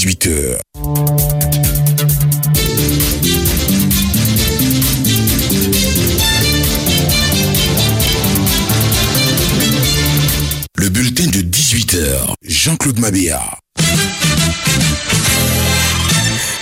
18h. Le bulletin de 18h. Jean-Claude Mabéa.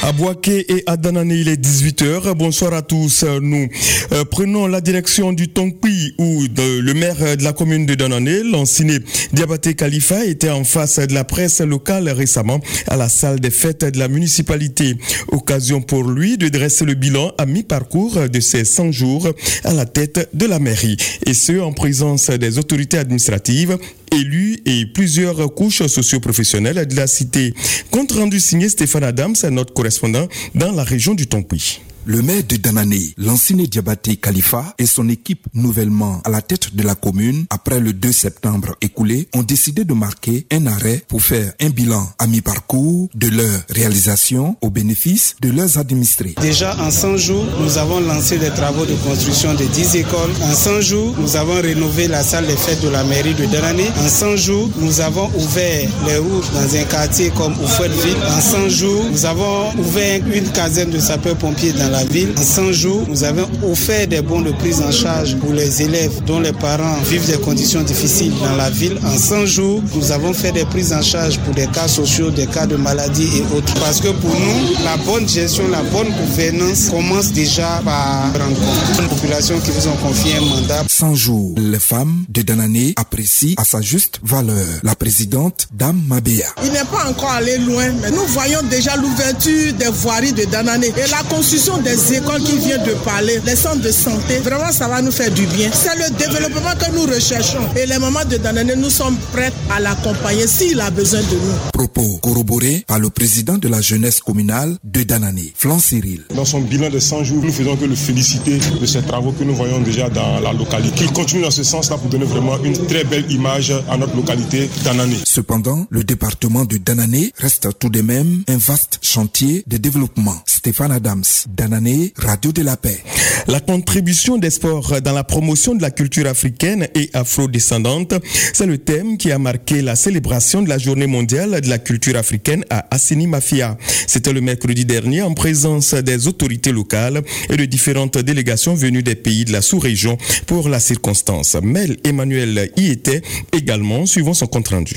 À Boaké et à Danane, il est 18h. Bonsoir à tous. Nous euh, prenons la direction du Tongpi où le maire de la commune de Danane, l'ancien Diabaté Khalifa, était en face de la presse locale récemment à la salle des fêtes de la municipalité. Occasion pour lui de dresser le bilan à mi-parcours de ses 100 jours à la tête de la mairie. Et ce, en présence des autorités administratives élus et plusieurs couches socio-professionnelles de la cité. Compte rendu signé Stéphane Adams, notre correspondant dans la région du Tonkui. Le maire de Danané, l'ancien Diabaté Khalifa et son équipe nouvellement à la tête de la commune après le 2 septembre écoulé ont décidé de marquer un arrêt pour faire un bilan à mi-parcours de leur réalisation au bénéfice de leurs administrés. Déjà en 100 jours, nous avons lancé des travaux de construction de 10 écoles. En 100 jours, nous avons rénové la salle des fêtes de la mairie de Danané. En 100 jours, nous avons ouvert les routes dans un quartier comme Oufouetteville. En 100 jours, nous avons ouvert une caserne de sapeurs-pompiers dans la ville. En 100 jours, nous avons offert des bons de prise en charge pour les élèves dont les parents vivent des conditions difficiles dans la ville. En 100 jours, nous avons fait des prises en charge pour des cas sociaux, des cas de maladie et autres. Parce que pour nous, la bonne gestion, la bonne gouvernance commence déjà par rendre compte. Une population qui vous ont confié un mandat. 100 jours, les femmes de Danané apprécient à sa juste valeur. La présidente, Dame Mabea. Il n'est pas encore allé loin, mais nous voyons déjà l'ouverture des voiries de Danané et la construction des écoles qui viennent de parler, les centres de santé. Vraiment, ça va nous faire du bien. C'est le développement que nous recherchons. Et les mamans de Danané, nous sommes prêts à l'accompagner s'il a besoin de nous. Propos par le président de la jeunesse communale de Danané, Flan Cyril. Dans son bilan de 100 jours, nous faisons que le féliciter de ces travaux que nous voyons déjà dans la localité. Qu'il continue dans ce sens-là pour donner vraiment une très belle image à notre localité Danané. Cependant, le département de Danané reste tout de même un vaste chantier de développement. Stéphane Adams, Danané, Radio de la Paix. La contribution des sports dans la promotion de la culture africaine et afro-descendante, c'est le thème qui a marqué la célébration de la journée mondiale de la culture africaine à Assini Mafia. C'était le mercredi dernier en présence des autorités locales et de différentes délégations venues des pays de la sous-région pour la circonstance. Mel Emmanuel y était également, suivant son compte rendu.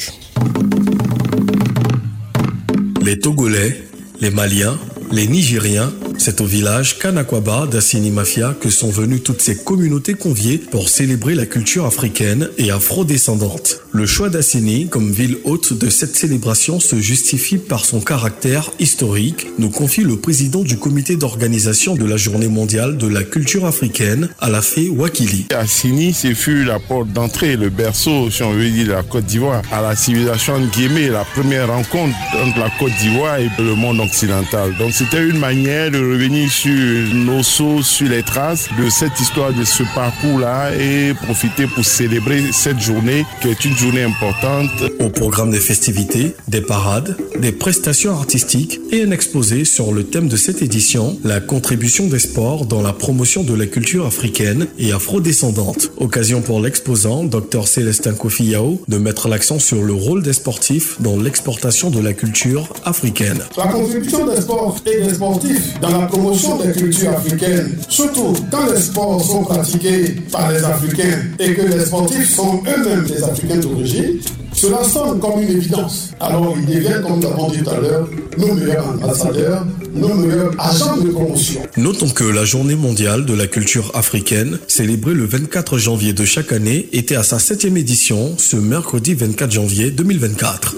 Les Togolais, les Maliens, les Nigériens, c'est au village Kanakwaba d'Assini Mafia que sont venues toutes ces communautés conviées pour célébrer la culture africaine et afro-descendante. Le choix d'Assini comme ville hôte de cette célébration se justifie par son caractère historique, nous confie le président du comité d'organisation de la journée mondiale de la culture africaine, Alafé Wakili. Assini, ce fut la porte d'entrée, le berceau, si on veut dire, de la Côte d'Ivoire, à la civilisation Guémé, la première rencontre entre la Côte d'Ivoire et le monde occidental. Donc c'était une manière de revenir sur nos sources, sur les traces de cette histoire, de ce parcours-là et profiter pour célébrer cette journée qui est une journée importante. Au programme des festivités, des parades, des prestations artistiques et un exposé sur le thème de cette édition, la contribution des sports dans la promotion de la culture africaine et afro-descendante. Occasion pour l'exposant, Dr Célestin Kofi Yao, de mettre l'accent sur le rôle des sportifs dans l'exportation de la culture africaine. La contribution des sports et des sportifs dans la promotion des cultures africaines, surtout quand les sports sont pratiqués par les Africains et que les sportifs sont eux-mêmes des Africains d'origine, cela semble comme une évidence. Alors ils deviennent, comme nous l'avons dit tout à l'heure, nos meilleurs ambassadeurs, nos meilleurs agents de promotion. Notons que la journée mondiale de la culture africaine, célébrée le 24 janvier de chaque année, était à sa septième édition ce mercredi 24 janvier 2024.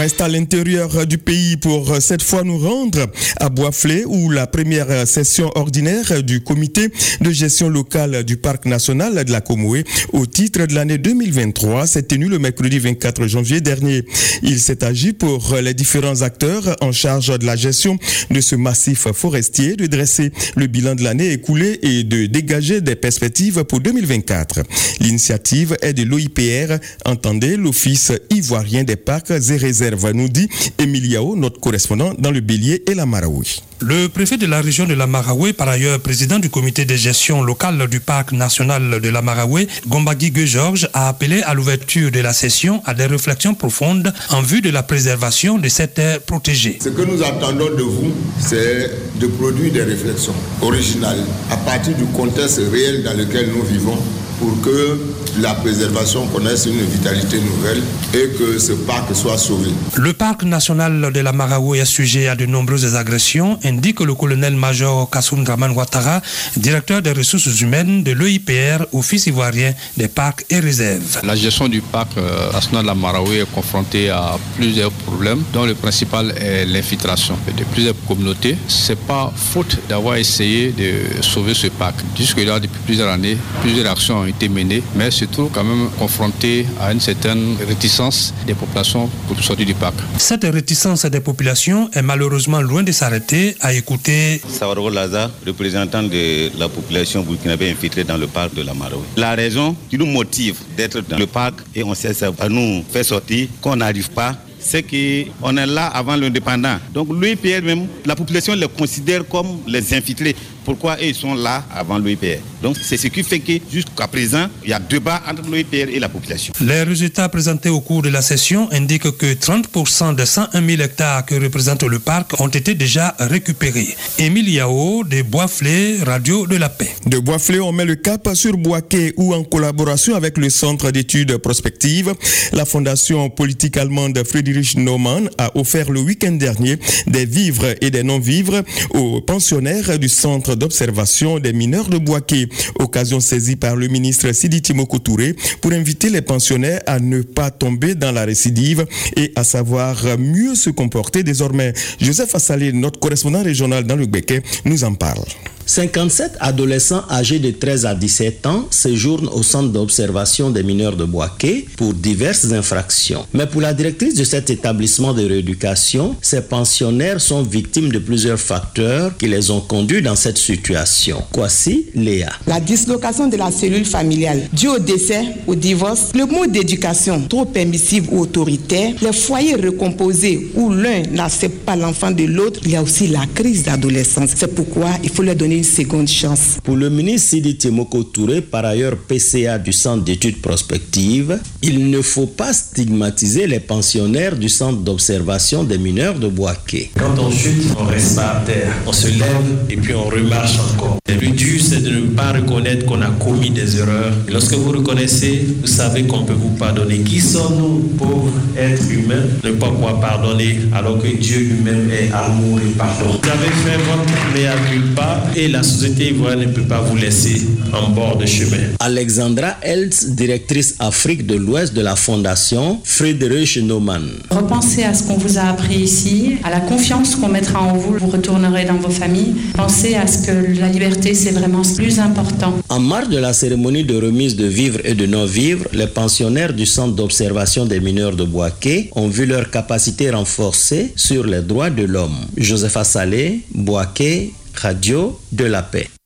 Reste à l'intérieur du pays pour cette fois nous rendre à Boisflé où la première session ordinaire du comité de gestion locale du parc national de la Comoé au titre de l'année 2023 s'est tenue le mercredi 24 janvier dernier. Il s'est agi pour les différents acteurs en charge de la gestion de ce massif forestier de dresser le bilan de l'année écoulée et de dégager des perspectives pour 2024. L'initiative est de l'OIPR, entendez l'Office ivoirien des parcs et réserves réserve, nous dit Emiliao, notre correspondant dans le Bélier et la Maraoui. Le préfet de la région de la Maraoué, par ailleurs président du comité de gestion locale du parc national de la Maraoué, Gombagui Georges, a appelé à l'ouverture de la session à des réflexions profondes en vue de la préservation de cette terre protégée. Ce que nous attendons de vous, c'est de produire des réflexions originales à partir du contexte réel dans lequel nous vivons pour que la préservation connaisse une vitalité nouvelle et que ce parc soit sauvé. Le parc national de la Maraou est sujet à de nombreuses agressions, indique le colonel-major Kassoum Draman Ouattara, directeur des ressources humaines de l'EIPR, Office ivoirien des parcs et réserves. La gestion du parc euh, national de la Maraou est confrontée à plusieurs problèmes, dont le principal est l'infiltration de plusieurs communautés. Ce n'est pas faute d'avoir essayé de sauver ce parc. Jusque-là, depuis plusieurs années, plusieurs actions été menée, mais se trouve quand même confronté à une certaine réticence des populations pour sortir du parc. Cette réticence des populations est malheureusement loin de s'arrêter à écouter Savaro Laza, représentant de la population burkinabé infiltrée dans le parc de la Marawi. La raison qui nous motive d'être dans le parc et on sait ça va nous faire sortir qu'on n'arrive pas c'est qu'on est là avant l'indépendant. Donc l'UIPR même, la population les considère comme les infiltrés. Pourquoi ils sont là avant l'OIPR Donc c'est ce qui fait que jusqu'à présent, il y a débat entre l'OIPR et la population. Les résultats présentés au cours de la session indiquent que 30% des 101 000 hectares que représente le parc ont été déjà récupérés. Émile Yao de Boisflé, Radio de la Paix. De Boisflé, on met le cap sur Boaké où en collaboration avec le Centre d'études prospectives, la Fondation politique allemande Friedrich Naumann a offert le week-end dernier des vivres et des non-vivres aux pensionnaires du Centre d'observation des mineurs de Boaké. Occasion saisie par le ministre Sidi Timoko Touré pour inviter les pensionnaires à ne pas tomber dans la récidive et à savoir mieux se comporter désormais. Joseph Assalé, notre correspondant régional dans le Béquet, nous en parle. 57 adolescents âgés de 13 à 17 ans séjournent au centre d'observation des mineurs de Boaké pour diverses infractions. Mais pour la directrice de cet établissement de rééducation, ces pensionnaires sont victimes de plusieurs facteurs qui les ont conduits dans cette situation. Voici Léa. La dislocation de la cellule familiale due au décès, au divorce, le mode d'éducation trop permissive ou autoritaire, les foyers recomposés où l'un n'accepte pas l'enfant de l'autre, il y a aussi la crise d'adolescence. C'est pourquoi il faut leur donner une seconde chance. Pour le ministre Sidi Timoko Touré, par ailleurs PCA du Centre d'études prospectives, il ne faut pas stigmatiser les pensionnaires du Centre d'observation des mineurs de Boaké. Quand on chute, on reste pas à terre. On se lève et puis on remarche encore. Le but, c'est de ne pas reconnaître qu'on a commis des erreurs. Et lorsque vous reconnaissez, vous savez qu'on peut vous pardonner. Qui sommes-nous, pauvres êtres humains, ne pas pouvoir pardonner alors que Dieu lui-même est amour et pardon? Vous avez fait votre mea culpa et la société ivoirienne ne peut pas vous laisser en bord de chemin. Alexandra Eltz, directrice Afrique de l'Ouest de la Fondation Friedrich Naumann. Repensez à ce qu'on vous a appris ici, à la confiance qu'on mettra en vous, vous retournerez dans vos familles. Pensez à ce que la liberté, c'est vraiment ce plus important. En marge de la cérémonie de remise de vivres et de non-vivres, les pensionnaires du Centre d'observation des mineurs de Boaké ont vu leur capacité renforcée sur les droits de l'homme. Joseph Assalé, Boaké, Radio de la Paix.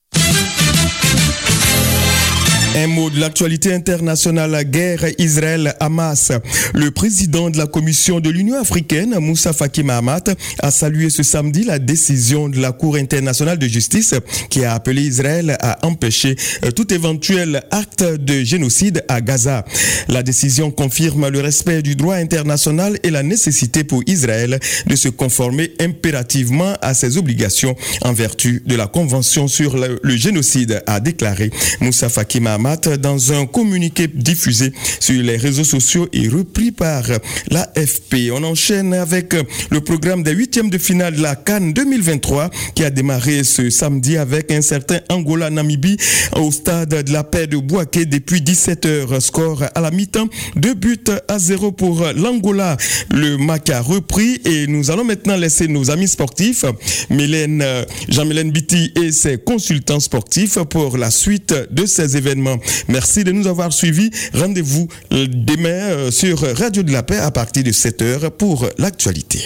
Un mot de l'actualité internationale, guerre Israël-Hamas. Le président de la Commission de l'Union africaine, Moussa Faki Mahamat, a salué ce samedi la décision de la Cour internationale de justice qui a appelé Israël à empêcher tout éventuel acte de génocide à Gaza. La décision confirme le respect du droit international et la nécessité pour Israël de se conformer impérativement à ses obligations en vertu de la Convention sur le, le génocide, a déclaré Moussa Faki Mahamat dans un communiqué diffusé sur les réseaux sociaux et repris par l'AFP. On enchaîne avec le programme des huitièmes de finale de la Cannes 2023 qui a démarré ce samedi avec un certain Angola-Namibie au stade de la paix de Boaké depuis 17 heures. Score à la mi-temps, deux buts à zéro pour l'Angola. Le match a repris et nous allons maintenant laisser nos amis sportifs, Mélène, Jean-Mélène Biti et ses consultants sportifs pour la suite de ces événements. Merci de nous avoir suivis. Rendez-vous demain sur Radio de la Paix à partir de 7h pour l'actualité.